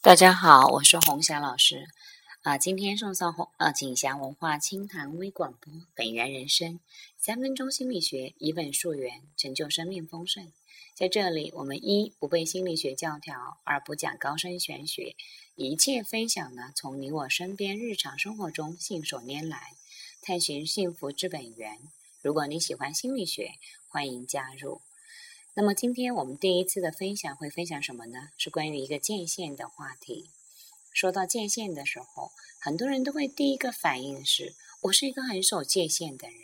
大家好，我是红霞老师啊。今天送上红呃锦霞文化清谈微广播，本源人生三分钟心理学，以本溯源，成就生命丰盛。在这里，我们一不背心理学教条，二不讲高深玄学，一切分享呢，从你我身边日常生活中信手拈来，探寻幸福之本源。如果你喜欢心理学，欢迎加入。那么今天我们第一次的分享会分享什么呢？是关于一个界限的话题。说到界限的时候，很多人都会第一个反应是我是一个很守界限的人。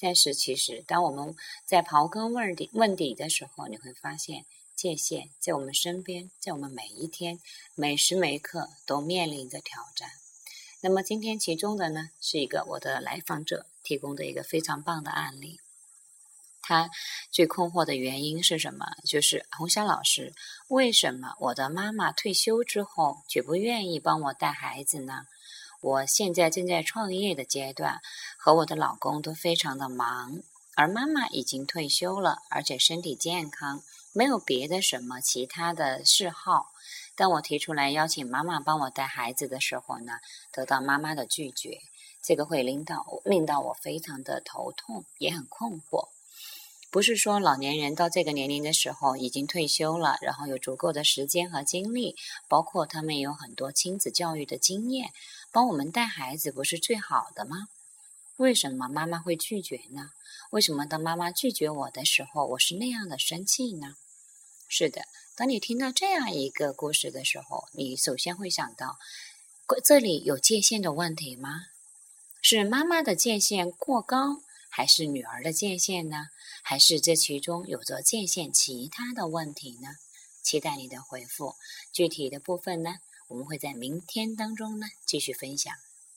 但是其实，当我们在刨根问底问底的时候，你会发现界限在我们身边，在我们每一天每时每刻都面临着挑战。那么今天其中的呢，是一个我的来访者提供的一个非常棒的案例。他最困惑的原因是什么？就是红霞老师，为什么我的妈妈退休之后绝不愿意帮我带孩子呢？我现在正在创业的阶段，和我的老公都非常的忙，而妈妈已经退休了，而且身体健康，没有别的什么其他的嗜好。当我提出来邀请妈妈帮我带孩子的时候呢，得到妈妈的拒绝，这个会令到令到我非常的头痛，也很困惑。不是说老年人到这个年龄的时候已经退休了，然后有足够的时间和精力，包括他们有很多亲子教育的经验，帮我们带孩子不是最好的吗？为什么妈妈会拒绝呢？为什么当妈妈拒绝我的时候，我是那样的生气呢？是的，当你听到这样一个故事的时候，你首先会想到，这里有界限的问题吗？是妈妈的界限过高？还是女儿的界限呢？还是这其中有着界限其他的问题呢？期待你的回复。具体的部分呢，我们会在明天当中呢继续分享。